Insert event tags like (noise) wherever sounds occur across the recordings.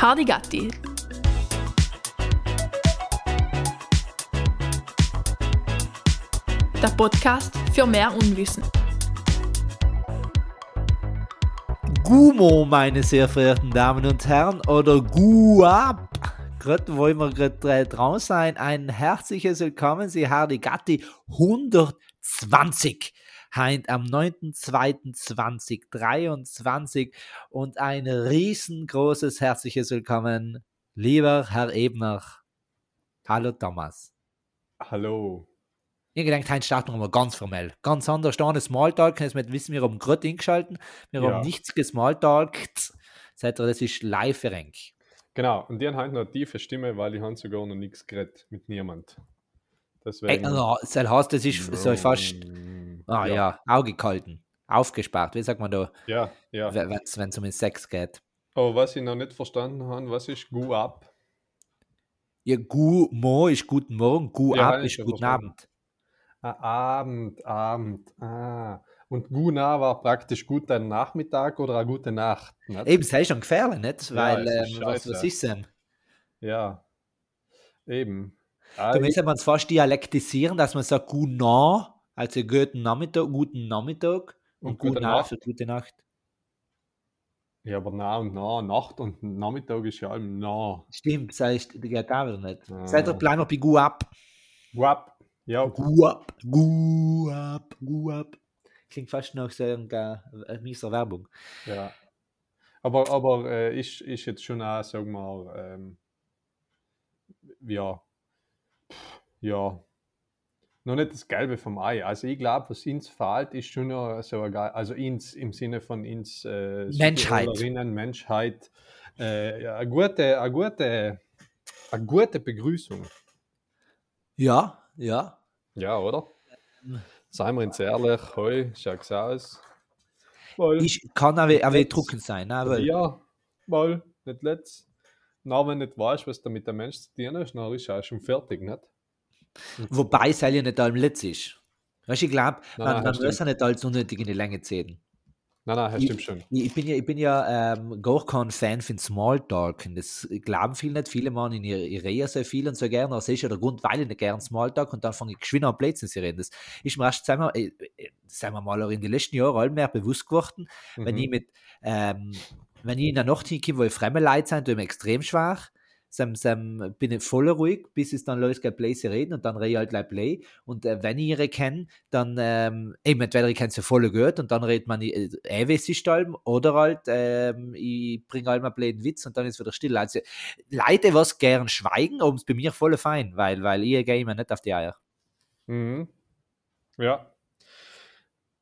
Hardy Gatti. Der Podcast für mehr Unwissen. Gumo, meine sehr verehrten Damen und Herren, oder Guap. Gerade wollen wir gerade draus sein. Ein herzliches Willkommen, Sie Hardy Gatti 120 heint am 9.2.2023 und ein riesengroßes herzliches Willkommen, lieber Herr Ebner. Hallo Thomas. Hallo. Ich denke, heute starten wir mal ganz formell. Ganz anders, da eine Smalltalk, jetzt wissen wir, haben gerade eingeschalten, wir Ja. haben nichts gesmalltalkt. Seid ihr, das ist live rank Genau, und die haben halt noch eine tiefe Stimme, weil die haben sogar noch nichts geredet mit niemand. Ey, Deswegen. also, das heißt, das ist so fast, ah ja, ja. Auge gehalten, aufgespart, wie sagt man da, Ja, ja. wenn es um den Sex geht. Aber was ich noch nicht verstanden habe, was ist Gu ab? Ja, Gu Mo ist guten Morgen, Gu Ja, Ab ist guten verstanden. Abend. Ah, Abend, Abend. Ah. Und Guna war praktisch guter Nachmittag oder eine gute Nacht. Nicht? Eben, das ist schon gefährlich, nicht? Ja, Weil, es ist ähm, was, was ist denn? Ja. Eben. Ah, Da müsste man es fast dialektisieren, dass man sagt Nacht, also guten Nachmittag, guten Nachmittag und, Und gute gute Nacht Nacht. gute Nacht. ja, aber nah und nah, Nacht und Nachmittag ist ja allem nah. Stimmt, das heißt, das geht auch wieder nicht. Ah. Seid ihr, bleiben wir bei Gu Ab. Guap. Ja, Gu Ab, Gu Ab, Gu Ab. Klingt fast nach so einer äh, mieser Werbung. Ja. Aber, aber äh, ist, ist jetzt schon auch, sagen wir mal, ähm, ja, ja, noch nicht das Gelbe vom Ei. Also ich glaube, was ins fehlt, ist schon noch so ein geil, also ins im Sinne von ins äh, Menschheit. Menschheit, äh, ja, eine gute, eine gute, eine gute Begrüßung. Ja, ja. Ja, oder? Seien wir uns ehrlich, hoi, schaut's aus. Weil- Ich kann aber, aber drucken sein. Ne? Weil, Ja, mal, nicht letzt. Na, wenn du nicht weißt, was da mit dem Mensch zu tun ist, dann ist er auch schon fertig, nicht? Wobei es ja nicht allem Litz ist. Weißt du, ich glaube, man, muss ja nicht alles unnötig in die Länge ziehen. Nein, nein, das stimmt schon. Ich ich bin ja, ich bin ja ähm, gar kein Fan von Smalltalk. Und das glauben viele nicht. Viele machen in ihrer ihre Ehe sehr viel und so gerne. Das ist ja der Grund, weil ich nicht gern Smalltalk und dann fange ich geschwind an Blödsinn zu reden. Das ist mir erst, sagen wir, äh, äh, sagen wir mal, auch in den letzten Jahren allmehr bewusst geworden, wenn Mhm. ich mit, ähm, wenn ich in der Nacht hinkomme, wo ich fremde Leute sind, tue ich mir extrem schwer. Sam, sam, bin ich voll ruhig, bis es dann losgeht, Play zu reden und dann rede ich halt gleich Play. Und äh, wenn ich ihre kenne, dann ähm, eben entweder ich kenne sie voll gut und dann redet man äh, wie es ist oder halt ähm, ich bringe halt mal blöden Witz und dann ist wieder still. Also Leute, was gern schweigen, aber es bei mir voll fein, weil, weil ich gehe immer nicht auf die Eier. Mhm. Ja.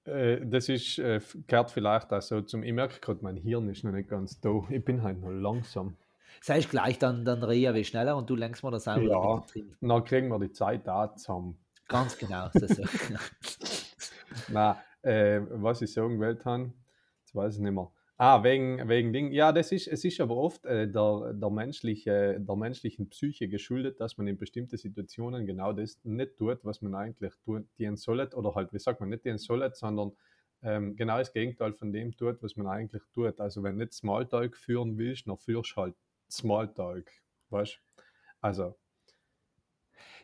Äh, Das ist, äh, gehört vielleicht auch so zum, ich merke gerade, mein Hirn ist noch nicht ganz da. Ich bin halt noch langsam. Sei ich gleich, dann, dann rede ich ein schneller und du lenkst mir das einfach Ja. Dann kriegen wir die Zeit auch zusammen. Ganz genau. (laughs) So, so. Nein, äh, was ich sagen wollte, jetzt weiß ich nicht mehr. Ah, wegen, wegen Ding. Ja, das ist, es ist aber oft äh, der, der, menschliche, der menschlichen Psyche geschuldet, dass man in bestimmten Situationen genau das nicht tut, was man eigentlich tun, sollte. Oder halt, wie sagt man, nicht dienen sollte, sondern ähm, genau das Gegenteil von dem tut, was man eigentlich tut. Also, wenn du nicht Smalltalk führen willst, dann führst du halt Smalltalk. Weißt? Also,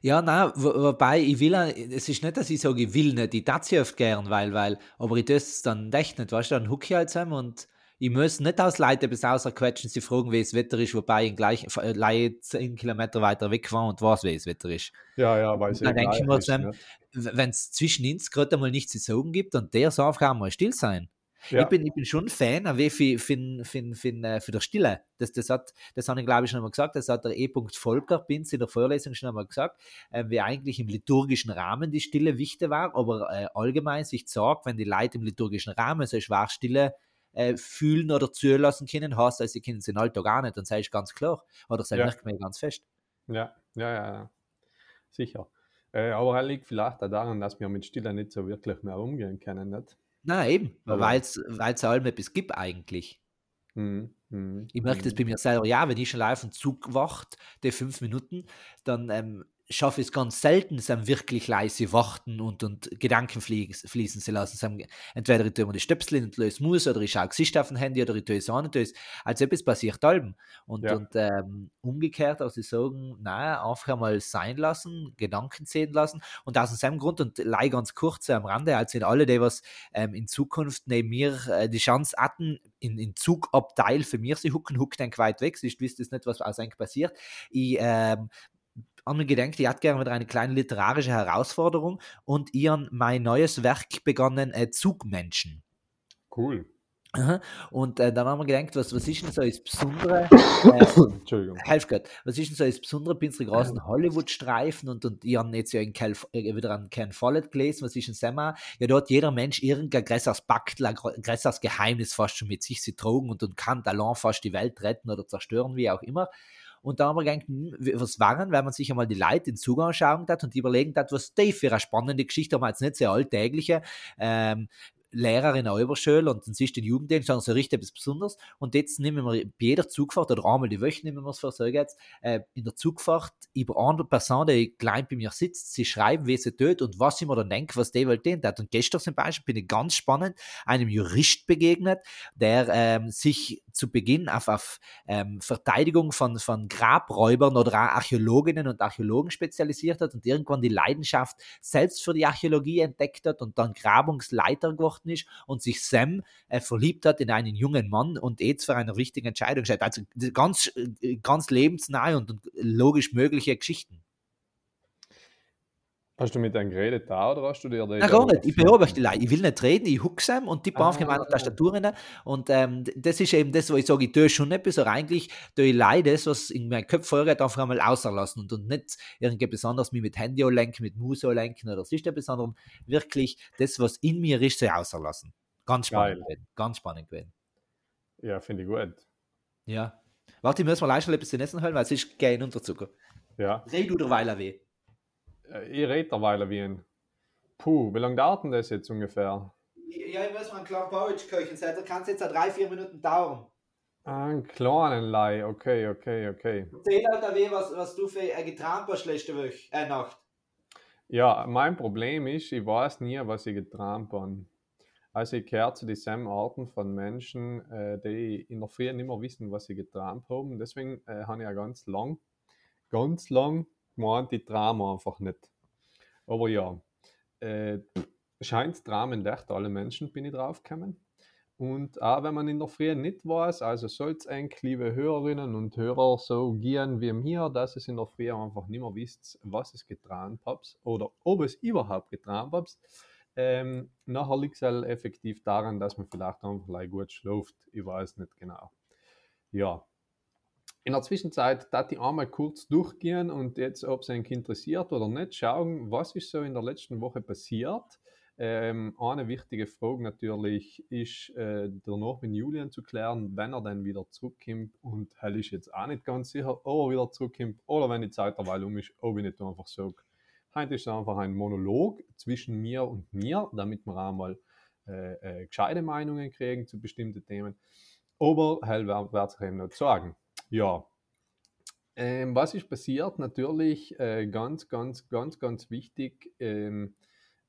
Ja, nein, wo, wobei ich will, auch- es ist nicht, dass ich sage, ich will nicht, ich tat sie oft gern, weil, weil, aber ich das dann echt nicht, weißt du, dann hucke ich halt zusammen und ich muss nicht aus Leute bis außer quetschen, sie fragen, wie es Wetter ist, wobei ich gleich äh, Leute 10 Kilometer weiter weg war und weiß, wie es Wetter ist. ja, ja, weil es Dann denke ich mir? Wenn es zwischen uns gerade einmal nichts zu sagen gibt und der sagt, kann mal still sein. Ja. Ich, bin, ich bin schon Fan, aber für, für, für, für, für, für der Stille. Das, das, hat, das habe ich, glaube ich, schon einmal gesagt. Das hat der E. Volker Binz in der Vorlesung schon einmal gesagt, äh, wie eigentlich im liturgischen Rahmen die Stille wichtig war, aber äh, allgemein sich sagt, wenn die Leute im liturgischen Rahmen so schwach Stille äh, fühlen oder zulassen können, heißt das, sie können es den Alltag auch nicht. Und das ist ganz klar. Oder das Ja. man ja ganz fest. Ja, ja, ja, ja. sicher. Äh, aber er liegt vielleicht auch daran, dass wir mit Stille nicht so wirklich mehr umgehen können, nicht? Nein, eben, weil es allem etwas gibt eigentlich. Mhm. Mhm. Ich merke das Mhm. bei mir selber, ja, wenn ich schon live im Zug wacht, die fünf Minuten, dann ähm, schaffe es ganz selten, sie wirklich leise warten und, und Gedanken fließen, fließen zu lassen. Sie entweder ich tue mir die Stöpsel in und muss oder ich schaue Gesicht auf dem Handy oder ich tue es an und tue es, als etwas passiert allem. Und, ja. und ähm, umgekehrt, also sie sagen, naja, einfach einmal sein lassen, Gedanken sehen lassen und aus dem Grund und leider ganz kurz am Rande, als sind alle, die was ähm, in Zukunft neben mir äh, die Chance hatten, in, in Zugabteil für mich sie hucken, huckt ein weit weg, ich wüsste nicht, was aus eigentlich passiert. Ich ähm, an mir gedenkt, ich hätte gerne wieder eine kleine literarische Herausforderung und ihren mein neues Werk begonnen, äh, Zugmenschen. Cool. Und äh, dann haben wir gedacht, was, was ist denn so das Besondere? (coughs) Äh, Entschuldigung. Helf Gott, was ist denn so das Besondere bei unseren großen Hollywood-Streifen und, und ich habe jetzt ja in Cal, äh, wieder an Ken Follett gelesen, was ist denn Semmer? Ja, dort jeder Mensch irgendein größeres Baktel, ein größeres Geheimnis fast schon mit sich sie trugen und, und kann allein fast die Welt retten oder zerstören, wie auch immer. Und da haben wir gedacht, hm, was waren, wenn man sich einmal die Leute in Zug anschauen hat und überlegen hat, was die für eine spannende Geschichte haben, jetzt nicht sehr alltägliche, ähm, Lehrer in der Oberschule und dann siehst du den Jugenddienst, sondern so richtig etwas Besonderes. Und jetzt nehmen wir bei jeder Zugfahrt oder einmal die Woche nehmen wir es für, sage jetzt, äh, in der Zugfahrt über andere Person, die klein bei mir sitzt, sie schreiben, wie sie tut und was ich mir dann denke, was die Welt denkt. Und gestern zum Beispiel bin ich ganz spannend einem Jurist begegnet, der ähm, sich zu Beginn auf, auf ähm, Verteidigung von, von Grabräubern oder Archäologinnen und Archäologen spezialisiert hat und irgendwann die Leidenschaft selbst für die Archäologie entdeckt hat und dann Grabungsleiter geworden ist und sich Sam äh, verliebt hat in einen jungen Mann und jetzt für eine wichtige Entscheidung steht. Also ganz, äh, ganz lebensnahe und logisch mögliche Geschichten. Hast du mit einem geredet da oder hast du dir Nein, gar nicht. Ich beobachte die Leute. Ich will nicht reden, ich hucke und tippe ah. einfach in meiner Tastatur rein. Und ähm, das ist eben das, wo ich sage, ich tue schon etwas, aber eigentlich tue ich leider das, was in meinem Kopf vorgeht, einfach einmal außerlassen und, und nicht irgendwie besonders wie mit Handy lenken, mit Muse lenken oder sonst etwas, sondern wirklich das, was in mir ist, so außerlassen. Ganz spannend gewesen. Ganz spannend gewesen. Ja, finde ich gut. Ja. Warte, ich muss mal leicht etwas zu essen holen, weil es ist kein Unterzucker. Ja. Red du derweil weh. Äh, ich rede derweil wie ein. Puh, wie lange dauert denn das jetzt ungefähr? Ja, ich muss mal einen kleinen Porridge köchen. Da kann es jetzt drei, vier Minuten dauern. Ein kleinen Lei, okay, okay, okay. Erzähl halt weh, was, was du für ein Getränk hast letzte Woche, äh, Nacht. Ja, mein Problem ist, ich weiß nie, was ich getragen habe. Also ich gehöre zu diesen Arten von Menschen, äh, die in der Früh nicht mehr wissen, was sie getragen haben. Deswegen äh, habe ich ja ganz lang, ganz lang gemeint, die Drama einfach nicht. Aber ja, äh, scheint Drama in echt alle Menschen, bin ich drauf gekommen. Und auch wenn man in der Früh nicht weiß, also soll es eigentlich, liebe Hörerinnen und Hörer, so gehen wie mir, dass es in der Früh einfach nicht mehr wisst, was es getan habt oder ob es überhaupt getan habt. Ähm, nachher liegt es halt effektiv daran, dass man vielleicht einfach gut schläft. Ich weiß nicht genau. Ja, in der Zwischenzeit da die einmal kurz durchgehen und jetzt, ob es einen interessiert oder nicht, schauen, was ist so in der letzten Woche passiert. Ähm, eine wichtige Frage natürlich ist, äh, danach mit Julian zu klären, wenn er dann wieder zurückkommt. Und hell ist jetzt auch nicht ganz sicher, ob er wieder zurückkommt oder wenn die Zeit derweil um ist, ob ich nicht einfach sage, heute ist es einfach ein Monolog zwischen mir und mir, damit wir einmal äh, äh, gescheite Meinungen kriegen zu bestimmten Themen. Aber hell wird sich eben noch sagen. Ja. Ähm, was ist passiert? Natürlich äh, ganz, ganz, ganz, ganz wichtig. Ähm,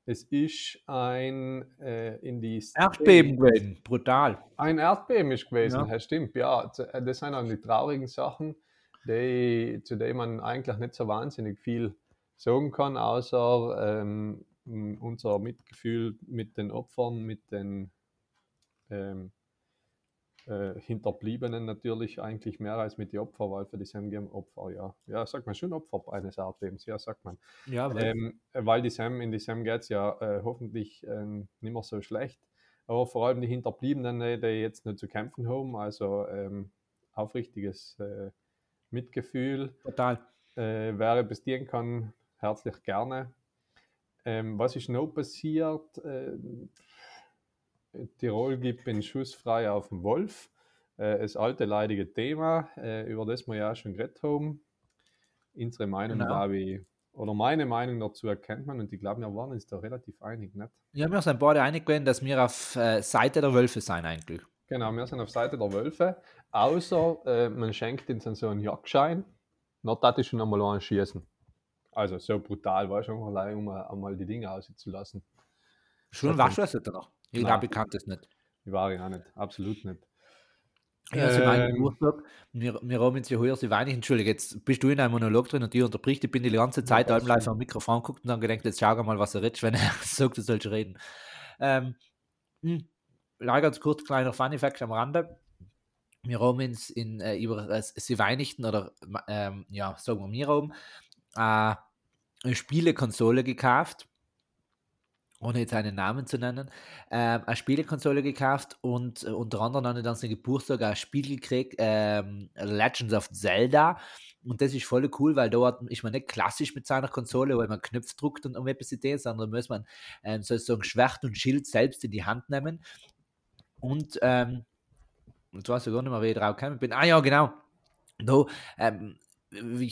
es ist ein äh, in die Erdbeben gewesen, brutal. Ein Erdbeben ist gewesen, ja. das stimmt. Ja, äh, das sind auch die traurigen Sachen, die, zu denen man eigentlich nicht so wahnsinnig viel sagen kann, außer ähm, unser Mitgefühl mit den Opfern, mit den ähm, äh, Hinterbliebenen natürlich eigentlich mehr als mit den Opfern, weil für die Sam Opfer, ja. Ja, sagt man schon Opfer eines Erdbebens, ja, sagt man. Ja, weil, ähm, weil die Sam, in die Sam geht es ja äh, hoffentlich äh, nicht mehr so schlecht. Aber vor allem die Hinterbliebenen, äh, die jetzt nur zu kämpfen haben, also ähm, aufrichtiges äh, Mitgefühl. Total. Äh, wer investieren kann, herzlich gerne. Ähm, was ist noch passiert? Tirol gibt den Schuss frei auf den Wolf. Äh, das alte leidige Thema, äh, über das wir ja schon geredet haben. Unsere Meinung, genau. glaube ich, oder meine Meinung dazu erkennt man und ich glaube, wir waren uns da relativ einig, nicht? Ja, wir sind beide einig gewesen, dass wir auf äh, Seite der Wölfe sein eigentlich. Genau, wir sind auf Seite der Wölfe, außer äh, man schenkt uns so einen Jagdschein, na, das ist schon einmal ein Schießen. Also so brutal war schon allein, um einmal die Dinge auszulassen. Schon warst du das noch? Ich glaube, ich kann das nicht. Die war ich auch nicht, absolut nicht. Ja, sie meinen Ähm. Geburtstag. Wir, wir haben uns ja heuer sie wenig. Entschuldige, jetzt bist du in einem Monolog drin und die unterbricht. Ich bin die ganze Zeit Ja, allem live am Mikrofon geguckt und dann gedacht, jetzt schau mal, was er redet, wenn er (laughs) sagt, du sollst reden. Ähm, hm, leider ganz kurz, kleiner Funny Fact am Rande. Wir haben uns in, äh, über äh, sie Weihnachten oder, ähm, ja, sagen wir mir oben, äh, eine Spielekonsole gekauft ohne jetzt einen Namen zu nennen, ähm, eine Spielekonsole gekauft und äh, unter anderem habe dann zum Geburtstag ein Spiel gekriegt, ähm, Legends of Zelda. Und das ist voll cool, weil hat, ist man nicht klassisch mit seiner Konsole, weil man Knöpfe drückt und um etwas Ideen, sondern muss man ähm, sozusagen Schwert und Schild selbst in die Hand nehmen. Und ähm, jetzt weiß ich gar nicht mehr, wie ich drauf gekommen bin. Ah ja, genau. Da, ähm,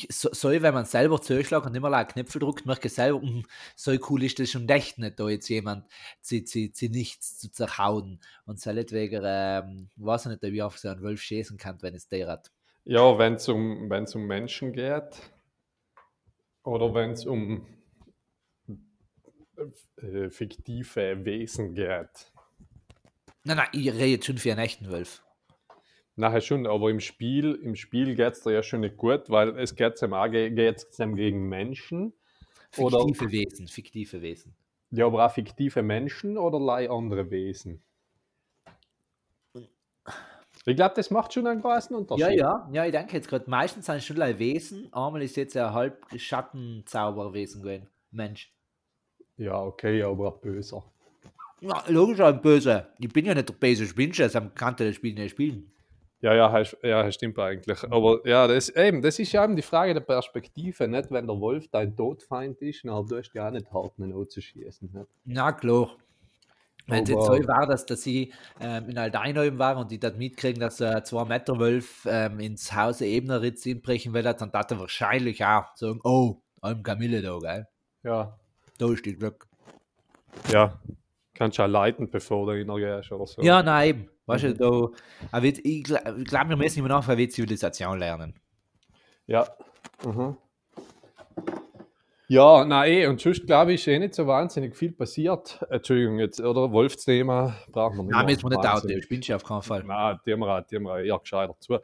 soll, wenn man selber zuschlägt und immer like Knöpfe drückt, merke ich selber, mm, so cool ist das schon echt nicht, da jetzt jemand sie, sie, sie nichts zu zerhauen. Und seinetwegen, ähm, weiß ich nicht, wie auf so einen Wolf schießen kann, wenn es der hat. Ja, wenn es um, wenn's um Menschen geht oder wenn es um äh, fiktive Wesen geht. Nein, nein, ich rede jetzt schon für einen echten Wolf. Nachher schon, aber im Spiel, im Spiel geht es da ja schon nicht gut, weil es geht ihm auch ge- geht's ihm gegen Menschen. Oder- Fiktive Wesen, fiktive Wesen. Ja, aber auch fiktive Menschen oder andere Wesen. Ich glaube, das macht schon einen großen Unterschied. Ja, ja, ja, ich denke jetzt gerade, meistens sind es schon Wesen, einmal ist jetzt ein halb Schattenzauberwesen gewesen. Mensch. Ja, okay, aber böser. Ja, logisch, ein Böse. Ich bin ja nicht der böse Spinscher, deshalb kann das Spiel nicht spielen. Ja, ja, hast- ja, das stimmt eigentlich. Aber ja, das, eben, das ist ja eben die Frage der Perspektive. Nicht, wenn der Wolf dein Todfeind ist, dann du hast ja auch nicht hart zu schießen. Nicht? Na klar. Wenn es jetzt so war, dass, dass sie ähm, in Aldeinheim war und die dort mitkriegen, dass ein 2 Meter Wolf ähm, ins Haus Ebneritz inbrechen will, dann hat er wahrscheinlich auch sagen, oh, I'm Camille da, gell? Ja, Da ist die Glück. ja. Kannst du auch leiten, bevor du reingehst oder so. Ja, nein, eben. Weißt Mhm. du, da, er wird, ich glaube, glaub, wir müssen immer noch er wird Zivilisation lernen. Ja. Mhm. Ja, nein, eh, und sonst glaube ich, ist eh nicht so wahnsinnig viel passiert. Entschuldigung, jetzt, oder? Wolfsthema brauchen wir nicht. Nein, müssen wir nicht wahnsinnig. out, spinnst du auf keinen Fall. Nein, die haben wir, die haben wir eher gescheiter zu.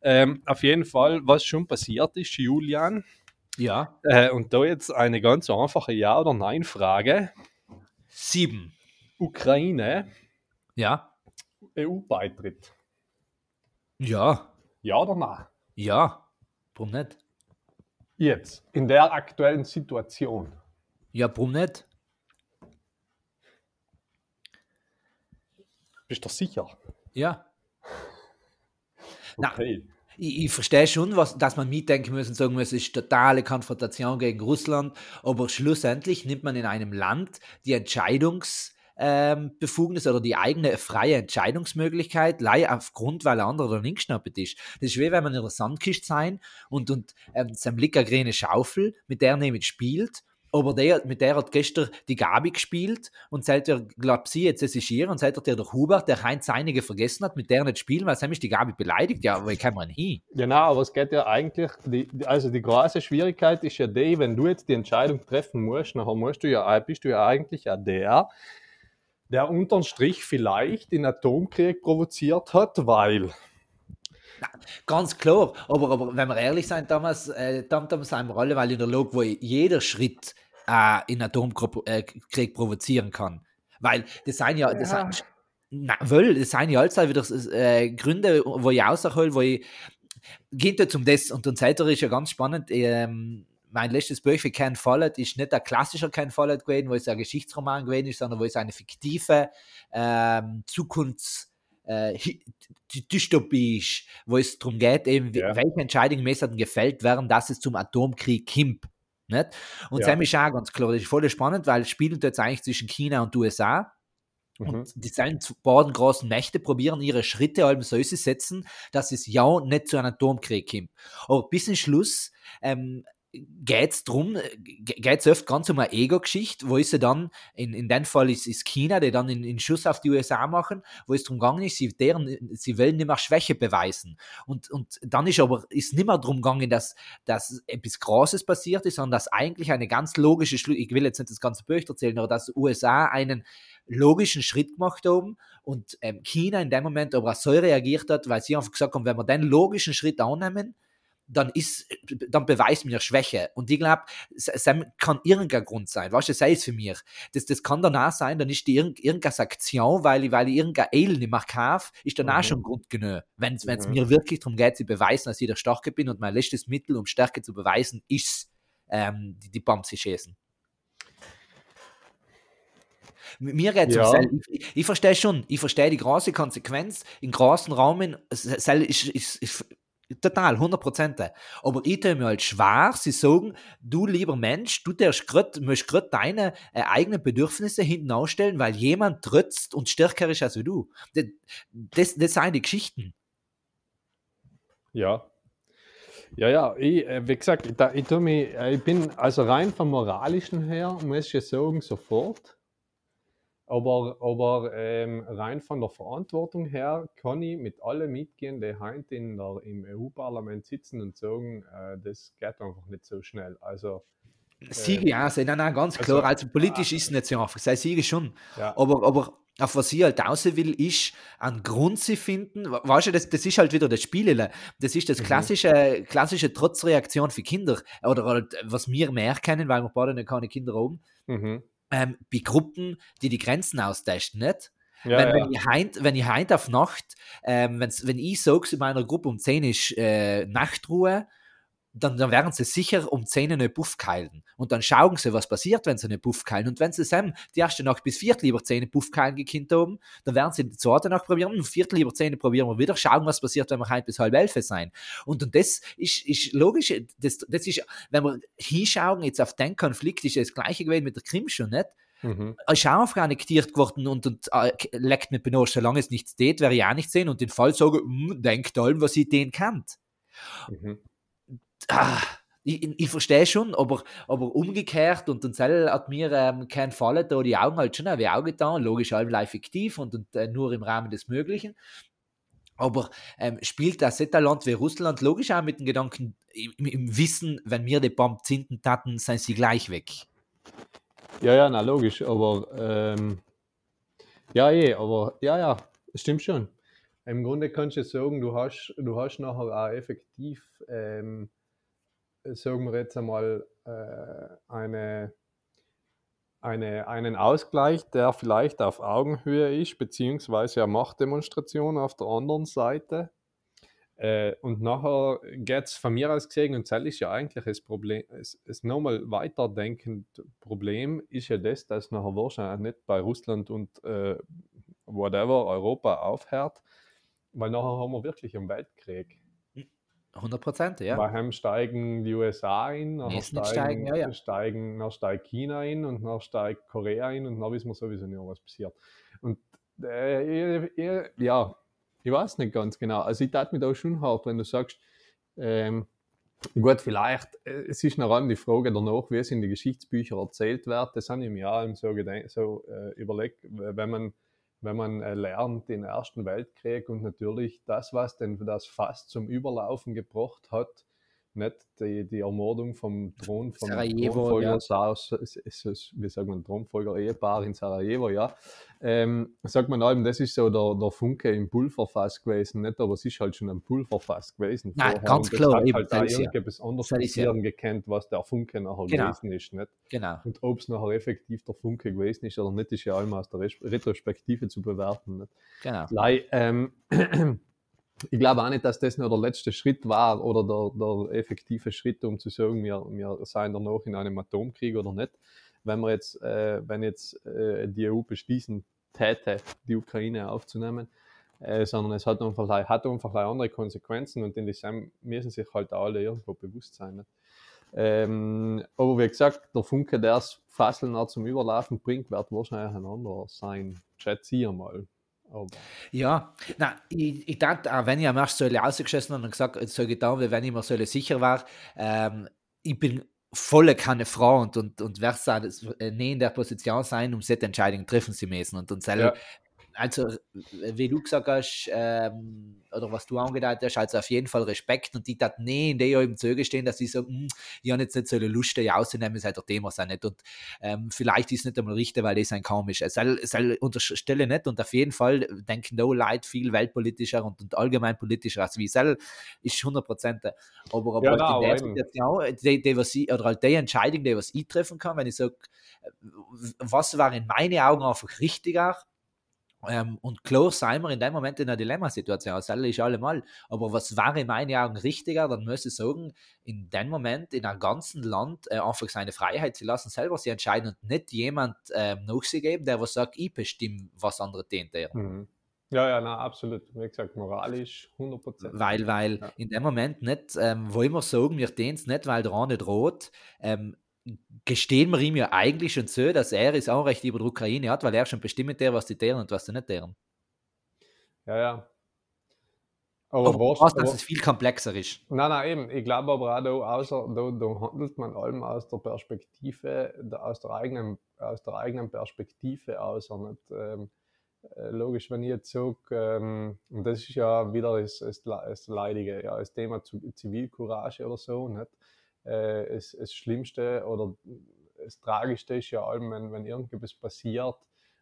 Ähm, auf jeden Fall, was schon passiert ist, Julian, Ja. äh, und da jetzt eine ganz einfache Ja- oder Nein-Frage. Sieben. Ukraine, Ja. EU-Beitritt. Ja. Ja oder nein? Ja. Warum nicht? Jetzt, in der aktuellen Situation. Ja, warum nicht? Bist du sicher? Ja. Na, Okay. Ich, ich verstehe schon, was, dass man mitdenken muss und sagen muss, es ist totale Konfrontation gegen Russland, aber schlussendlich nimmt man in einem Land die Entscheidungsbefugnis ähm, Befugnis oder die eigene freie Entscheidungsmöglichkeit, lei aufgrund, weil ein anderer nicht geschnappt ist. Das ist wie wenn man in einer Sandkiste sein und, und ähm, sein Blick eine grüne Schaufel, mit der er spielt, aber der, mit der hat gestern die Gabi gespielt und seit er, glaubt sie, jetzt ist es ihr und seit er der Hubert, der Heinz einige vergessen hat, mit der nicht spielen, weil sie mich die Gabi beleidigt. Ja, aber ich kann man hin. Genau, aber es geht ja eigentlich, die- also die große Schwierigkeit ist ja die, wenn du jetzt die Entscheidung treffen musst, nachher musst du ja, bist du ja eigentlich ja der, der unterm Strich vielleicht den Atomkrieg provoziert hat, weil, Ganz klar, aber, aber wenn wir ehrlich sind, damals, äh, damals sind wir alle, weil in der Log, wo jeder Schritt äh, in Atomkrieg äh, provozieren kann. Weil das sind ja, das Ja. sind, na, weil, das sind ja allzeit wieder äh, Gründe, wo ich aushole, wo ich, geht jetzt um das und dann seid ist ja ganz spannend, ähm, mein letztes Buch für Ken Follett ist nicht ein klassischer Ken Follett gewesen, wo es ein Geschichtsroman gewesen ist, sondern wo es eine fiktive ähm, Zukunfts- äh, Dystopie ist, wo es darum geht, eben, Ja. welche Entscheidungen müssen gefällt werden, dass es zum Atomkrieg kommt. Nicht? Und Ja. Sam ist auch ganz klar, das ist voll spannend, weil es spielt jetzt eigentlich zwischen China und USA. mhm. Und die sind zu- beiden großen Mächte probieren ihre Schritte allem so zu setzen, dass es ja nicht zu einem Atomkrieg kommt. Aber bis zum Schluss ähm, geht es darum, geht es oft ganz um eine Ego-Geschichte, wo ist sie dann, in, in dem Fall ist, ist China, die dann in, in Schuss auf die USA machen, wo es darum gegangen ist, sie, deren, sie wollen nicht mehr Schwäche beweisen. Und, und dann ist aber ist nicht mehr darum gegangen, dass, dass etwas Großes passiert ist, sondern dass eigentlich eine ganz logische Schluss, ich will jetzt nicht das ganze Buch erzählen, aber dass USA einen logischen Schritt gemacht haben und ähm, China in dem Moment aber auch so reagiert hat, weil sie einfach gesagt haben, wenn wir den logischen Schritt annehmen, dann ist, dann beweist mir Schwäche. Und ich glaube, es kann irgendein Grund sein. Was sei es für mich? Das, das kann danach sein, dann ist die irg irgendeine Aktion, weil ich, weil ich irgendein Ale nicht mehr kaufe, ist danach mhm. schon Grund genug. Wenn es mhm. mir wirklich darum geht, zu beweisen, dass ich der Starke bin und mein letztes Mittel, um Stärke zu beweisen, ist ähm, die, die Bombe zu schießen. Mir geht es ja. um ich, ich verstehe schon, ich verstehe die große Konsequenz in großen Rahmen. Es ist, ist, ist, Total, 100 Prozent. Aber ich tue mir halt schwer, sie sagen, du lieber Mensch, du grad, musst gerade deine äh, eigenen Bedürfnisse hinten ausstellen, weil jemand trotzt und stärker ist als du. Das, das, das sind die Geschichten. Ja. Ja, ja, ich, äh, wie gesagt, ich, ich, mich, äh, ich bin also rein vom Moralischen her, muss ich sagen, sofort aber, aber ähm, rein von der Verantwortung her kann ich mit allen mitgehen, die heute in der, im EU-Parlament sitzen und sagen, äh, das geht einfach nicht so schnell. Also, Siege, äh, ja, nein, nein, ganz also, klar. Also politisch ja, ist es nicht so einfach. Sei Siege schon. Ja. Aber, aber auf was ich halt raus will, ist einen Grund zu finden. Weißt du, das, das ist halt wieder das Spielele. Das ist das mhm. klassische, mhm. klassische Trotzreaktion für Kinder. Oder halt, was wir mehr kennen, weil wir beide keine Kinder haben. Mhm ähm, bei Gruppen, die die Grenzen austesten, nicht? Ja, wenn, ja. wenn, ich heint, wenn ich heint auf Nacht, ähm, wenn ich sage, in meiner Gruppe um 10 ist äh, Nachtruhe dann, dann werden sie sicher um 10 eine Buff keilen. Und dann schauen sie, was passiert, wenn sie eine Buff keilen. Und wenn sie Sam die erste Nacht bis Viertel lieber 10 Buff keilen gekinnt haben, dann werden sie die zweite Nacht probieren und Viertel lieber 10 probieren wir wieder, schauen, was passiert, wenn wir heute bis halb elf sein. Und, und das ist, ist logisch, das, das ist, wenn wir hinschauen, jetzt auf den Konflikt, ist das gleiche gewesen mit der Krim schon, nicht? Mhm. Ich auch auf annektiert geworden und, und äh, leckt mit Benoit, solange es nichts steht, wäre ich auch nicht sehen und den Fall sagen, hm, denkt allem, was sie den kennt. Mhm ah, ich, ich verstehe schon, aber, aber umgekehrt und dann hat mir ähm, kein Fall da die Augen halt schon wie auch getan, logisch halb fiktiv und, und äh, nur im Rahmen des Möglichen. Aber ähm, spielt das Land wie Russland logisch auch mit dem Gedanken, im, im Wissen, wenn wir die Bomben zünden taten, sind sie gleich weg. Ja, ja, na logisch, aber ähm, ja, eh, aber ja, ja, stimmt schon. Im Grunde kannst du sagen, du hast, du hast nachher auch effektiv ähm, sagen wir jetzt einmal, äh, eine, eine, einen Ausgleich, der vielleicht auf Augenhöhe ist, beziehungsweise eine Machtdemonstration auf der anderen Seite. Äh, und nachher geht es von mir aus gesehen, und das ist ja eigentlich das Problem, das, nochmal weiterdenkend Problem ist ja das, dass nachher wahrscheinlich nicht bei Russland und äh, whatever Europa aufhört, weil nachher haben wir wirklich einen Weltkrieg. 100 Prozent, ja. Bei ihm steigen die USA ein, nachher steigen, steigen, ja, ja. steigen, dann steigt China ein und dann steigt Korea ein und dann wissen wir sowieso nicht, was passiert. Und äh, ich, ja, ich weiß nicht ganz genau. Also ich tat mir da schon hart, wenn du sagst, ähm, gut, vielleicht, äh, es ist noch an die Frage danach, wie es in den Geschichtsbüchern erzählt wird. Das habe ich mir auch so, so äh, überlegt, wenn man wenn man äh, lernt den Ersten Weltkrieg und natürlich das, was denn das fast zum Überlaufen gebracht hat, nicht die, die Ermordung vom Thron von Sarajevo, Thronfolger, ja. Saus, wie sagt man, Thronfolger-Ehepaar in Sarajevo, ja. Ähm, sagt man allem, das ist so der, der Funke im Pulverfass gewesen, nicht, aber es ist halt schon ein Pulverfass gewesen. Nein, vorher. ganz klar. Hat halt da irgendetwas anderes passieren gekannt, was der Funke nachher genau. gewesen ist, nicht? Genau. Und ob es nachher effektiv der Funke gewesen ist oder nicht, ist ja allem aus der Retrospektive zu bewerten. Nicht? Genau. Lei, ähm, ich glaube auch nicht, dass das nur der letzte Schritt war oder der, der effektive Schritt, um zu sagen, wir, wir seien danach in einem Atomkrieg oder nicht. Wenn wir jetzt, äh, wenn jetzt äh, die EU beschließen täte, die Ukraine aufzunehmen, äh, sondern es hat einfach, hat einfach andere Konsequenzen und in diesem müssen sich halt alle irgendwo bewusst sein. Ähm, aber wie gesagt, der Funke, der es Fasseln zum Überlaufen bringt, wird wahrscheinlich ein anderer sein. Schätze ich mal. Aber. Ja, na, ich, ich dachte, auch wenn ich am ersten Säule rausgeschossen habe und gesagt, es soll getan werden, wenn ich mir Säule sicher war, ähm, ich bin volle keine Frau und, und, und werde äh, nie in der Position sein, um solche Entscheidungen treffen zu müssen. Und, und ja also, wie du gesagt hast, ähm, oder was du angedeutet hast, also auf jeden Fall Respekt und die dat nie in der im Zöge stehen, dass sie so, hm, ich habe jetzt nicht so eine Lust, die auszunehmen, seit der Thema sein nicht. Und ähm, vielleicht ist es nicht einmal richtig, weil das ein komisch ist. Es soll unterstelle nicht und auf jeden Fall denken da Leute viel weltpolitischer und, und allgemein politischer als wie soll, ist 100 Prozent. Aber, aber ja, halt in der Situation, die, die, was ich, oder halt die Entscheidung, die was ich treffen kann, wenn ich sage, was war in meinen Augen einfach richtiger, ähm, und klar sind wir in dem Moment in einer Dilemmasituation, das ist allemal. Aber was wäre in meinen Augen richtiger, dann muss ich sagen, in dem Moment in einem ganzen Land äh, einfach seine Freiheit zu lassen, selber sie entscheiden und nicht jemand ähm, nach sich geben, der was sagt, ich bestimme, was andere tun. Mhm. Ja, ja, na, absolut. Wie gesagt, moralisch 100%. Weil, weil ja. in dem Moment nicht, ähm, wollen wir sagen, wir tun es nicht, weil der eine droht, ähm, gestehen wir ihm ja eigentlich schon so, dass er das Anrecht über die Ukraine hat, weil er schon bestimmt der, was die deren und was sie nicht deren. Ja, ja. Aber, aber was, dass es viel komplexer ist. Nein, nein, eben. Ich glaube aber auch, da, außer, da, da handelt man allem aus der Perspektive, aus der eigenen, aus der eigenen Perspektive aus. Und nicht, ähm, äh, logisch, wenn ich jetzt sage, ähm, und das ist ja wieder das, das, das Leidige, ja, das Thema Zivilcourage oder so, nicht? Äh, das, das Schlimmste oder das Tragischste ist ja allem, wenn, wenn irgendwas passiert,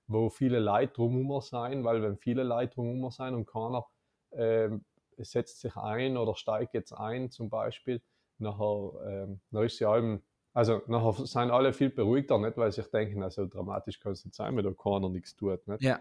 wo viele Leute drumherum sein, weil wenn viele Leute drumherum sein und keiner äh, setzt sich ein oder steigt jetzt ein zum Beispiel, nachher, äh, dann ist ja allem, also nachher sind alle viel beruhigter, nicht, weil sie sich denken, also dramatisch kann es nicht sein, wenn da keiner nichts tut. Nicht? Ja.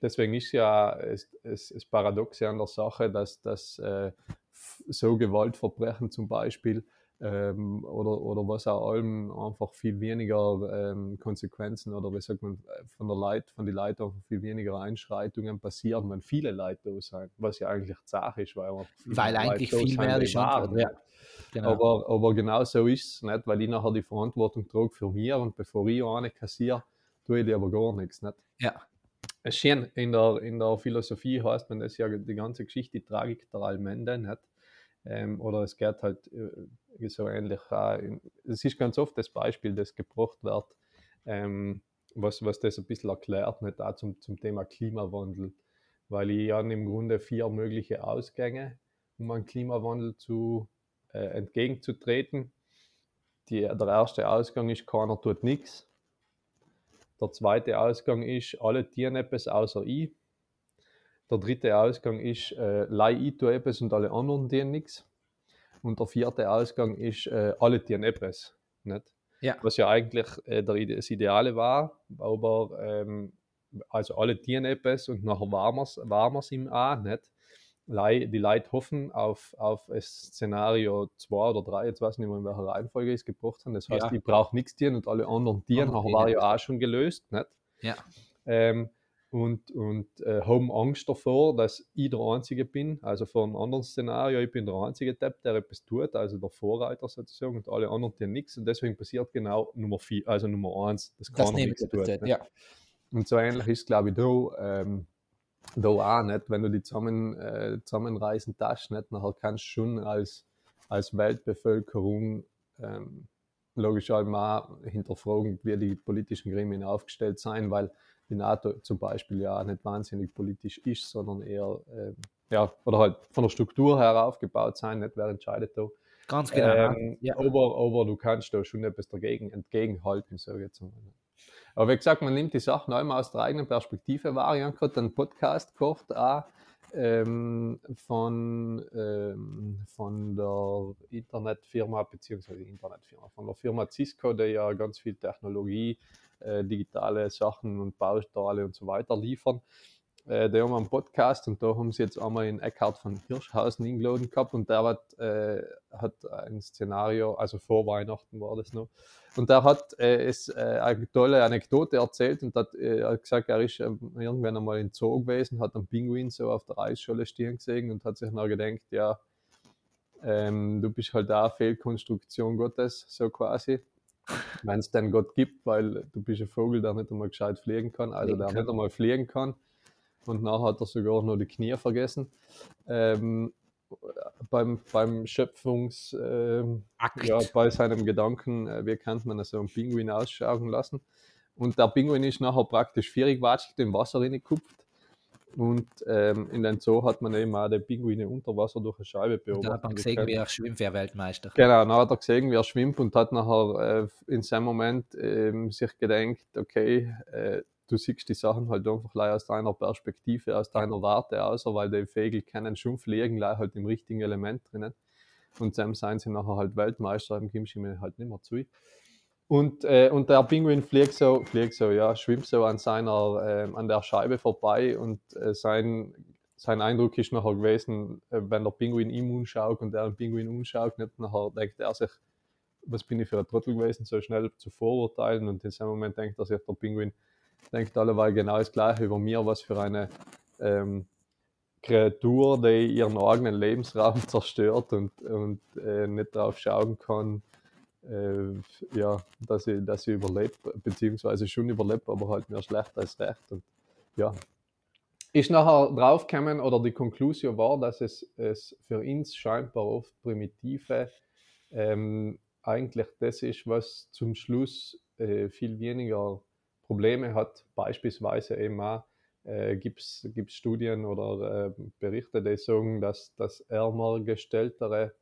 Deswegen ist ja es, es, es Paradoxe an der Sache, dass, dass äh, so Gewaltverbrechen zum Beispiel ähm, oder, oder was auch allem einfach viel weniger ähm, Konsequenzen oder wie sagt man, von der Leit, von Leuten einfach viel weniger Einschreitungen passieren, wenn viele Leute da sind, was ja eigentlich Sache ist, weil, weil eigentlich viel mehr die waren. Ja. Genau. Aber, aber genau so ist es nicht, weil ich nachher die Verantwortung trage für mich und bevor ich eine kassiere, tue ich aber gar nichts. Nicht? Ja. Es schön, in der, in der Philosophie heißt man das ja die ganze Geschichte, die Tragik der Allmende, nicht? Ähm, oder es geht halt äh, so ähnlich. Äh, es ist ganz oft das Beispiel, das gebracht wird, ähm, was, was das ein bisschen erklärt, nicht auch zum, zum Thema Klimawandel. Weil ich habe im Grunde vier mögliche Ausgänge, um einem Klimawandel zu, äh, entgegenzutreten. Die, der erste Ausgang ist, keiner tut nichts. Der zweite Ausgang ist, alle tieren etwas außer ich. Der dritte Ausgang ist, äh, leih ich tue etwas und alle anderen tun nichts. Und der vierte Ausgang ist, äh, alle tun etwas. Nicht? Ja. Was ja eigentlich äh, der, das Ideale war, aber ähm, also alle tun etwas und nachher waren wir es ihm auch nicht. Die Leute hoffen auf, auf ein Szenario 2 oder 3, jetzt weiß ich nicht mehr, in welcher Reihenfolge ich es gebracht habe. Das heißt, ja. ich brauche nichts tieren und alle anderen tieren, nachher war ja auch schon gelöst. Nicht? Ja. Ähm, und, und äh, haben Angst davor, dass ich der Einzige bin. Also vor einem anderen Szenario, ich bin der einzige Depp, der etwas tut, also der Vorreiter sozusagen, und alle anderen tun nichts. Und deswegen passiert genau Nummer vier, also Nummer eins, das keiner nichts tut. Ne? Ja. Und so ähnlich ist, glaube ich, da, ähm, da auch nicht. Wenn du die zusammen, äh, zusammenreißen darfst, nicht, nachher kannst du schon als, als Weltbevölkerung ähm, logisch auch hinterfragen, wie die politischen Gremien aufgestellt sein, weil die NATO zum Beispiel ja nicht wahnsinnig politisch ist, sondern eher, äh, ja, oder halt von der Struktur her aufgebaut sein, nicht wer entscheidet da. Ganz genau. Ähm, ja. aber, aber du kannst da schon etwas dagegen entgegenhalten, so jetzt mal. Aber wie gesagt, man nimmt die Sachen einmal aus der eigenen Perspektive wahr. Ich habe gerade einen Podcast auch, ähm, von, ähm, von der Internetfirma, beziehungsweise Internetfirma, von der Firma Cisco, die ja ganz viel Technologie äh, digitale Sachen und Bausteine und so weiter liefern. Äh, die haben einen Podcast und da haben sie jetzt einmal in Eckhard von Hirschhausen eingeladen gehabt und der hat, äh, hat ein Szenario, also vor Weihnachten war das noch, und der hat äh, es, äh, eine tolle Anekdote erzählt und hat, äh, hat gesagt, er ist ähm, irgendwann einmal in Zoo gewesen, hat einen Pinguin so auf der Eisscholle stehen gesehen und hat sich dann gedacht, ja, ähm, du bist halt da Fehlkonstruktion Gottes, so quasi wenn es denn Gott gibt, weil du bist ein Vogel, der nicht einmal gescheit fliegen kann, also der nicht einmal fliegen kann. Und nachher hat er sogar noch die Knie vergessen. Ähm, beim, beim Schöpfungs, Akt. ja, bei seinem Gedanken, äh, wie kann man so einen Pinguin ausschauen lassen. Und der Pinguin ist nachher praktisch vierigwatschig im Wasser reingekupft. Und ähm, in den Zoo hat man eben auch die Pinguine unter Wasser durch eine Scheibe Da beobachtet. hat man gesehen, wie er schwimmt, wer Weltmeister. Genau, dann hat er gesehen, wie er schwimmt und hat nachher äh, in seinem Moment ähm, sich gedacht, okay, äh, du siehst die Sachen halt einfach aus deiner Perspektive, aus deiner Warte aus, weil die Vögel können schon fliegen, leider halt im richtigen Element drinnen. Und dann seien sie nachher halt Weltmeister, du mir halt nicht mehr zu. Und, äh, und der Pinguin fliegt so, fliegt so, ja, schwimmt so an seiner, ähm, an der Scheibe vorbei und äh, sein, sein Eindruck ist nachher gewesen, äh, wenn der Pinguin ihm anschaut und er den Pinguin anschaut, nicht nachher denkt er sich, was bin ich für ein Trottel gewesen, so schnell zu vorurteilen und in dem Moment denkt er sich, der Pinguin denkt alleweil genau das Gleiche über mir, was für eine ähm, Kreatur, die ihren eigenen Lebensraum (laughs) zerstört und, und äh, nicht drauf schauen kann, äh, ja, dass ich, dass ich überlebe, beziehungsweise schon überlebe, aber halt mehr schlecht als recht. Und ja, ist nachher draufgekommen oder die Konklusion war, dass es, es für uns scheinbar oft primitive ähm, eigentlich das ist, was zum Schluss äh, viel weniger Probleme hat. Beispielsweise eben auch äh, gibt es Studien oder äh, Berichte, die sagen, dass, dass ärmer gestelltere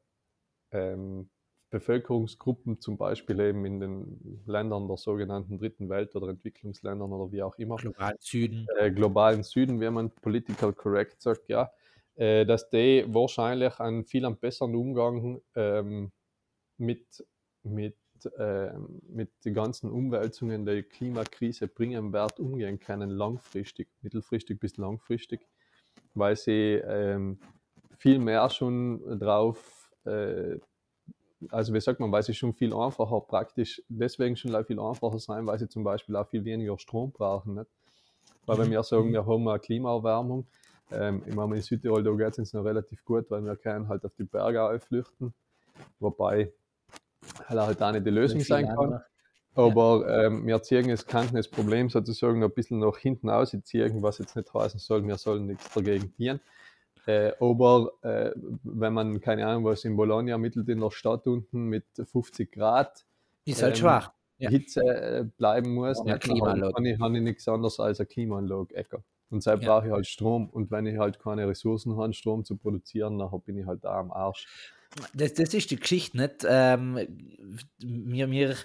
ähm, Bevölkerungsgruppen, zum Beispiel eben in den Ländern der sogenannten Dritten Welt oder Entwicklungsländern oder wie auch immer, Global Süden. äh, globalen Süden, wie man political correct sagt, ja, äh, dass die wahrscheinlich einen viel besseren Umgang ähm, mit, mit, äh, mit den ganzen Umwälzungen, die Klimakrise bringen wird, umgehen können, langfristig, mittelfristig bis langfristig, weil sie ähm, viel mehr schon drauf, äh, also wie sagt man, weil sie schon viel einfacher praktisch, deswegen schon viel einfacher sein, weil sie zum Beispiel auch viel weniger Strom brauchen. Nicht? Weil wenn Mhm. wir sagen, wir haben eine Klimaerwärmung, ähm, ich meine, in Südtirol, da geht es uns noch relativ gut, weil wir können halt auf die Berge aufflüchten, wobei halt auch nicht die Lösung sein kann. Aber ähm, wir ziehen das kann das Problem sozusagen noch ein bisschen nach hinten ausziehen, was jetzt nicht heißen soll, wir sollen nichts dagegen tun. Äh, aber äh, wenn man, keine Ahnung, was in Bologna mittelt in der Stadt unten mit 50 Grad Ist halt ähm, schwach. Ja. Hitze äh, bleiben muss, Ja, Klimaanlage. dann habe ich, habe ich nichts anderes als eine Klimaanlage. Ecker. Und deshalb Ja. brauche ich halt Strom. Und wenn ich halt keine Ressourcen habe, Strom zu produzieren, dann bin ich halt da am Arsch. Das, das ist die Geschichte, nicht? Ähm, wir, wir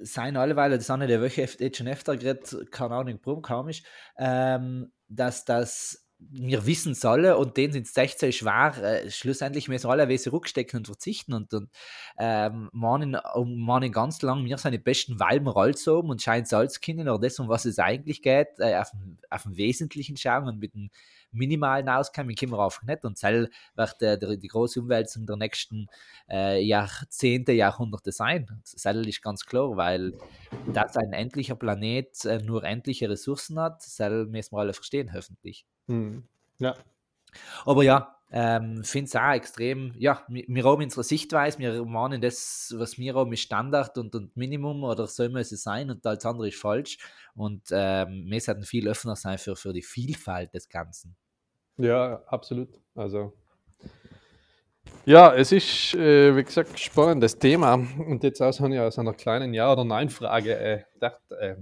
sein alleweil, das haben wir die Woche jetzt schon öfter geredet, keine Ahnung, warum, komisch, ähm, dass das wir wissen sollen und denen sind es echt sehr schwer, äh, schlussendlich müssen alle Wesen rückstecken und verzichten und, und ähm, meinen, meinen ganz lang, wir sind die besten Walmer alles oben und scheint Salz kennen oder das, um was es eigentlich geht, äh, auf, den, auf den Wesentlichen schauen und mit dem minimalen auskommen, können wir einfach nicht und Zell wird äh, die, die große Umwälzung der nächsten äh, Jahrzehnte, Jahrhunderte sein. Das ist ganz klar, weil dass ein endlicher Planet äh, nur endliche Ressourcen hat, das müssen wir alle verstehen, hoffentlich. Hm. Ja. Aber ja, ähm, finde es auch extrem, ja, wir, wir haben unsere Sichtweise, wir meinen das, was wir haben, ist Standard und, und Minimum oder soll muss es sein und alles andere ist falsch. Und ähm, wir sollten viel offener sein für, für die Vielfalt des Ganzen. Ja, absolut. Also ja, es ist, äh, wie gesagt, spannendes Thema. Und jetzt aus habe ich aus einer kleinen Ja- oder Nein-Frage äh, gedacht, äh,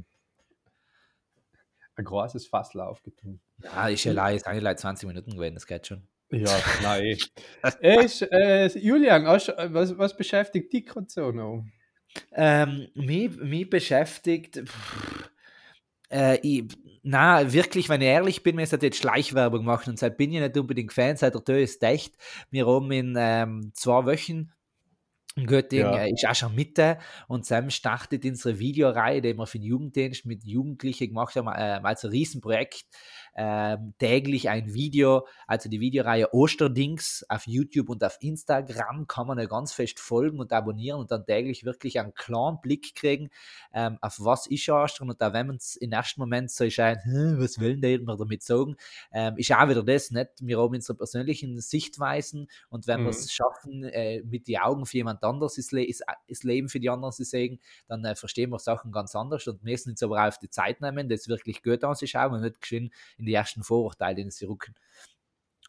ein großes Fass aufgetan. Ja, ist ja leider, ist eigentlich leider 20 Minuten gewesen, das geht schon. Ja, nein. äh, ist, äh, Julian, was, was beschäftigt dich gerade so noch? Ähm, mich, mich beschäftigt. Pff, äh, ich, na, wirklich, wenn ich ehrlich bin, mir ist jetzt Schleichwerbung machen und seit bin ich nicht unbedingt Fan, seit der Tür ist echt. Wir haben in ähm, zwei Wochen in Göttingen Ja. äh, ist auch schon Mitte und Sam startet unsere Videoreihe, die wir für den Jugenddienst mit Jugendlichen gemacht haben, ähm, als ein Riesenprojekt. Ähm, täglich ein Video, also die Videoreihe Osterdings auf YouTube und auf Instagram kann man ja ganz fest folgen und abonnieren und dann täglich wirklich einen klaren Blick kriegen, ähm, auf was ist Ostern und auch wenn man es im ersten Moment so scheint, "Hm, was will der mir damit sagen, ähm, ist auch wieder das, nicht? Wir haben unsere persönlichen Sichtweisen und wenn Mhm. wir es schaffen, äh, mit den Augen für jemand anderes ist, Le ist Leben für die anderen zu sehen, dann äh, verstehen wir Sachen ganz anders und müssen uns aber auch auf die Zeit nehmen, das wirklich gut anzuschauen und nicht geschwind in die ersten Vorurteile, in sie rücken.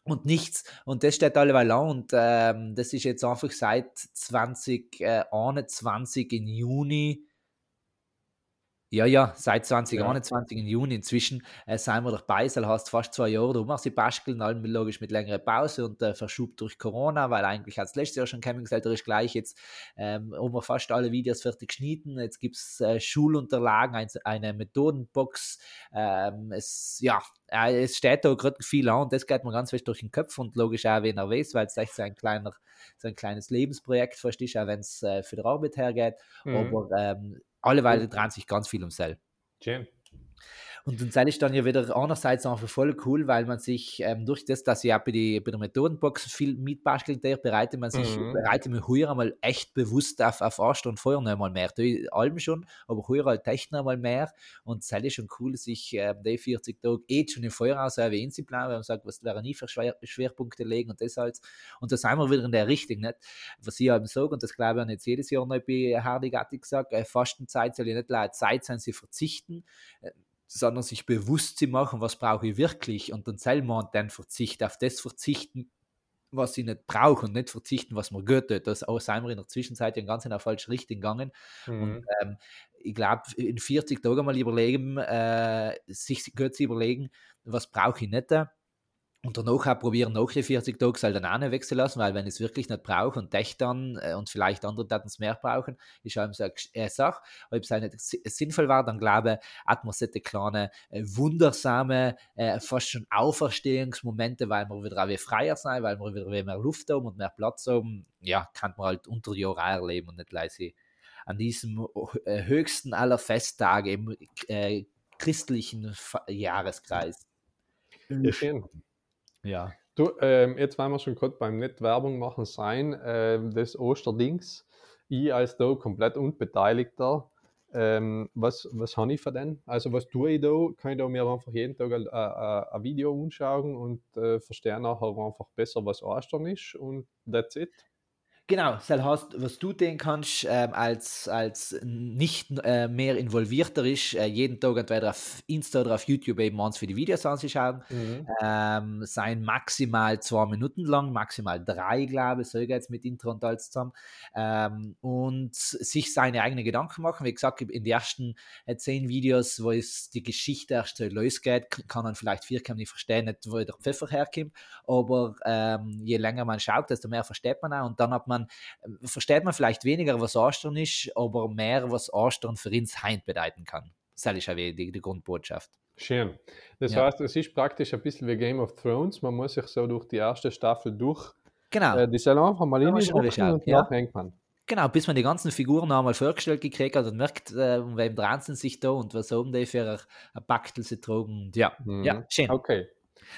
und nichts. Und das steht alleweil an und ähm, das ist jetzt einfach seit 2021 im Juni ja, ja, seit 2021 ja. im Juni. Inzwischen äh, sind wir dabei, das heißt fast zwei Jahre. Machst die Basteln, allem logisch mit längerer Pause und äh, verschubt durch Corona, weil eigentlich hat es letztes Jahr schon Camping gesagt, ist gleich jetzt ähm, haben wir fast alle Videos fertig geschnitten. Jetzt gibt es äh, Schulunterlagen, ein, eine Methodenbox. Ähm, es, ja, äh, es steht da gerade viel an und das geht mir ganz fest durch den Kopf und logisch auch, wenn er weiß, weil es echt so ein kleiner, so ein kleines Lebensprojekt fast ist, auch wenn es äh, für die Arbeit hergeht. Mhm. Aber ähm, alle Weile dreht sich ganz viel um Sell. Schön. Und dann sei ich dann ja wieder einerseits einfach voll cool, weil man sich ähm, durch das, dass ich auch bei, die, bei der Methodenbox viel mitbastelt, bereitet man sich, mhm. bereitet mir heuer einmal echt bewusst auf, auf Ast und Feuer noch einmal mehr. Die Alben schon, aber heuer halt echt noch einmal mehr. Und es ist schon cool, sich ähm, die 40 Tage eh schon im Feuer aus erwähnen zu planen, weil man sagt, was wäre nie für Schwer, Schwerpunkte legen und das halt. Und da sind wir wieder in der Richtung, nicht? Was ich eben sage, und das glaube ich auch jetzt jedes Jahr noch bei Hardy Gatti gesagt, äh, Fastenzeit soll ja nicht Zeit sein, sie verzichten. Äh, sondern sich bewusst zu machen, was brauche ich wirklich und dann selber und dann Verzicht auf das verzichten, was ich nicht brauche und nicht verzichten, was mir gut tut. Das auch sind wir in der Zwischenzeit ja ganz in der falschen Richtung gegangen. Mhm. Und ähm, ich glaube, in 40 Tagen mal überlegen, äh, sich gut zu überlegen, was brauche ich nicht und danach auch probieren, nach den 40 Tagen halt dann auch nicht wechseln lassen, weil wenn ich es wirklich nicht brauche und echt dann äh, und vielleicht andere Daten es mehr brauchen, ist auch so eine Sache. Ob es nicht sinnvoll war, dann glaube ich, hat man solche kleine, äh, wundersame, äh, fast schon Auferstehungsmomente, weil wir wieder auch freier sein, weil wir wieder mehr Luft haben und mehr Platz haben. Ja, kann man halt unter Jahr erleben und nicht leise an diesem äh, höchsten aller Festtage im äh, christlichen Jahreskreis. Ja, schön. Ja. Du, ähm, jetzt wollen wir schon gerade beim nicht Werbung machen sein, ähm, des Osterdings. Ich als da komplett unbeteiligter, ähm, was, was habe ich für den? Also was tue ich da? Kann ich da mir einfach jeden Tag ein, ein, ein Video anschauen und äh, verstehe nachher einfach besser, was Ostern ist und that's it. Genau, das heißt, was du den kannst, ähm, als, als nicht äh, mehr involvierter ist, äh, jeden Tag entweder auf Insta oder auf YouTube eben uns für die Videos anzuschauen, mhm. ähm, sein maximal zwei Minuten lang, maximal drei, glaube ich, so jetzt mit Intro und alles zusammen, ähm, und sich seine eigenen Gedanken machen. Wie gesagt, in den ersten äh, zehn Videos, wo es die Geschichte erst so losgeht, kann man vielleicht vier nicht verstehen, nicht, wo der Pfeffer herkommt, aber ähm, je länger man schaut, desto mehr versteht man auch und dann hat man man, äh, versteht man vielleicht weniger, was Ostern ist, aber mehr, was Ostern für uns Heint bedeuten kann. Das ist ja die, die Grundbotschaft. Schön. Das ja. heißt, es ist praktisch ein bisschen wie Game of Thrones. Man muss sich so durch die erste Staffel durch. Genau. Äh, die soll einfach mal in die und ja. hängt man. Genau, bis man die ganzen Figuren einmal vorgestellt gekriegt hat und merkt, äh, um wem dran sind sich da und was haben die für ein Baktel sie trugen. Ja, mhm. ja, schön. Okay.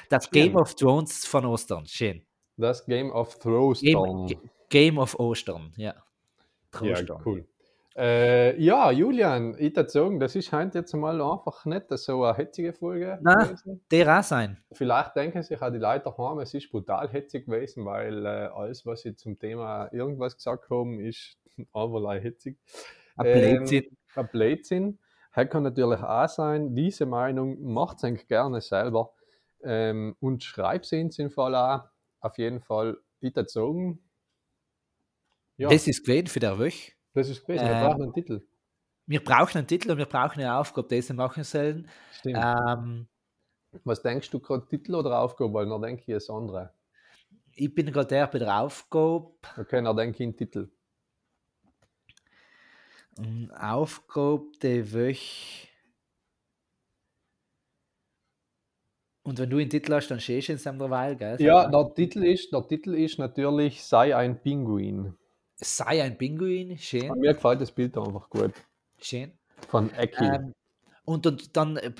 Das schön. Game of Thrones von Ostern, schön. Das Game of Thrones. Game, Game of Ostern, ja. Ja, cool. Äh, ja, Julian, ich würde sagen, das ist heute jetzt mal einfach nicht so eine hetzige Folge. Nein, der auch sein. Vielleicht denken sich auch die Leute daheim, es ist brutal hetzig gewesen, weil äh, alles, was sie zum Thema irgendwas gesagt haben, ist (laughs) einfach hetzig. Ein Blödsinn. Ähm, ein Blödsinn. Das kann natürlich auch sein, diese Meinung macht es gerne selber ähm, und schreibt sie in dem Fall auch. Auf jeden Fall, ich würde sagen, ja. Das ist gewesen für der Woche. Das ist gewesen. Wir ähm, brauchen einen Titel. Wir brauchen einen Titel und wir brauchen eine Aufgabe, die sie machen sollen. Stimmt. Ähm, Was denkst du gerade, Titel oder Aufgabe? Weil dann denke ich es andere. Ich bin gerade der bei der Aufgabe. Okay, dann denke ich einen Titel. Aufgabe der Woche. Und wenn du einen Titel hast, dann stehst du in seinem Weil, gell? Ja, der Titel, ist, der Titel ist natürlich Sei ein Pinguin sei ein Pinguin, schön. Mir gefällt das Bild einfach gut. Schön. Von Ecki. Ähm, und, und dann äh,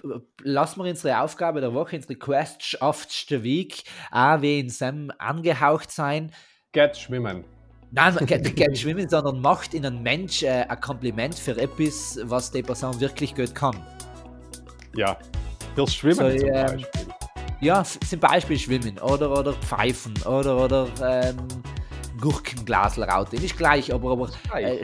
lassen wir unsere Aufgabe der Woche, unsere Quest auf den Weg, auch wie in Sam angehaucht sein. Geht schwimmen. Nein, geht, geht schwimmen, sondern macht in einem Mensch äh, ein Kompliment für etwas, was die Person wirklich gut kann. Ja, fürs Schwimmen so, zum ähm, Beispiel. Ja, zum Beispiel Schwimmen oder, oder Pfeifen oder, oder ähm, Gurkenglasel raus. Ist gleich, aber, aber äh,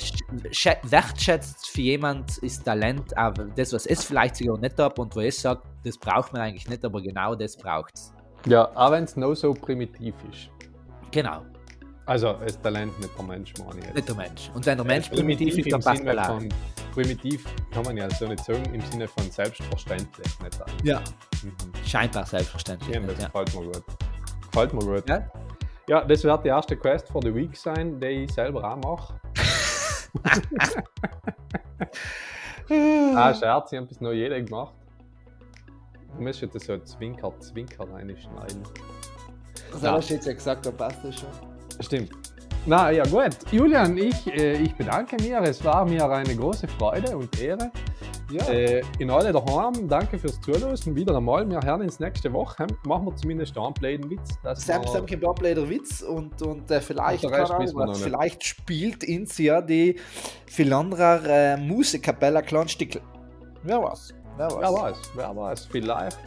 wertschätzt für jemand ist Talent, aber das, was es vielleicht sogar nicht hat und wo es sagt, das braucht man eigentlich nicht, aber genau das braucht es. Ja, auch wenn es noch so primitiv ist. Genau, Also, das Talent nicht der Mensch, meine ich jetzt. nicht der Mensch. Und wenn der Mensch primitiv ist, im dann passt er von, Primitiv kann man ja so nicht sagen, im Sinne von selbstverständlich. Nicht. Ja, Mhm. scheinbar selbstverständlich. Ja, das Ja. gefällt mir gut. Gefällt mir gut. Ja? Ja, das wird die erste Quest for the Week sein, die ich selber auch mache. (laughs) ah, Scherz, ich habe bis noch jeder gemacht. Du musst jetzt so Zwinker, Zwinker reinschneiden. Das Ja. hast du jetzt ja gesagt, dann passt das schon. Stimmt. Na ja, gut. Julian, ich, äh, ich bedanke mir. Es war mir eine große Freude und Ehre. Ja. Äh, in alle daheim, danke fürs Zuhören. Wieder einmal, wir hören uns nächste Woche. Machen wir zumindest einen blöden Witz. dass Sam, wir- Sam kommt leider Witz und, und äh, vielleicht, Und noch nicht. vielleicht spielt ins ja die Philandrer äh, Musikkapelle Kleinstücke. Wer weiß? Wer weiß? Wer weiß, wer weiß, vielleicht.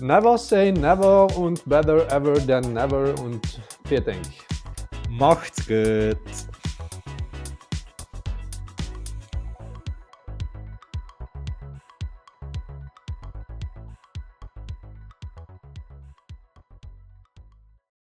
Never say never und better ever than never und vielen Dank. Macht's gut.